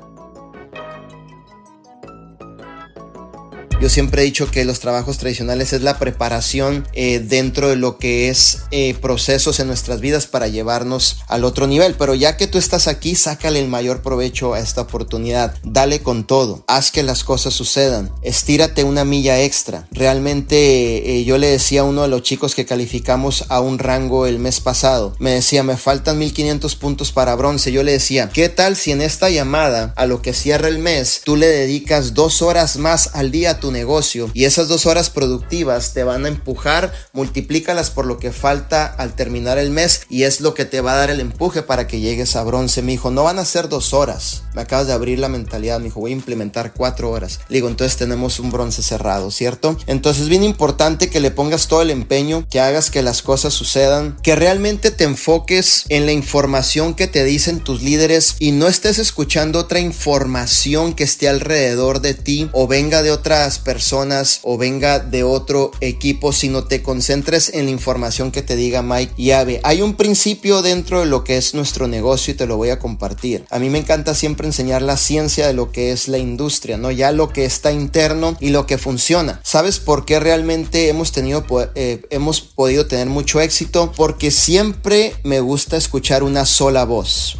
Thank you. Yo siempre he dicho que los trabajos tradicionales es la preparación eh, dentro de lo que es eh, procesos en nuestras vidas para llevarnos al otro nivel. Pero ya que tú estás aquí, sácale el mayor provecho a esta oportunidad. Dale con todo. Haz que las cosas sucedan. Estírate una milla extra. Realmente eh, yo le decía a uno de los chicos que calificamos a un rango el mes pasado. Me decía, me faltan 1500 puntos para bronce. Yo le decía, ¿qué tal si en esta llamada a lo que cierra el mes tú le dedicas dos horas más al día a tu negocio y esas dos horas productivas te van a empujar, multiplícalas por lo que falta al terminar el mes y es lo que te va a dar el empuje para que llegues a bronce. Me dijo, no van a ser dos horas. Me acabas de abrir la mentalidad. Me dijo, voy a implementar cuatro horas. Le digo, entonces tenemos un bronce cerrado, ¿cierto? Entonces es bien importante que le pongas todo el empeño, que hagas que las cosas sucedan, que realmente te enfoques en la información que te dicen tus líderes y no estés escuchando otra información que esté alrededor de ti o venga de otras personas o venga de otro equipo, sino te concentres en la información que te diga Mike y Ave. Hay un principio dentro de lo que es nuestro negocio y te lo voy a compartir. A mí me encanta siempre enseñar la ciencia de lo que es la industria, ¿no? Ya lo que está interno y lo que funciona. ¿Sabes por qué realmente hemos tenido, eh, hemos podido tener mucho éxito? Porque siempre me gusta escuchar una sola voz.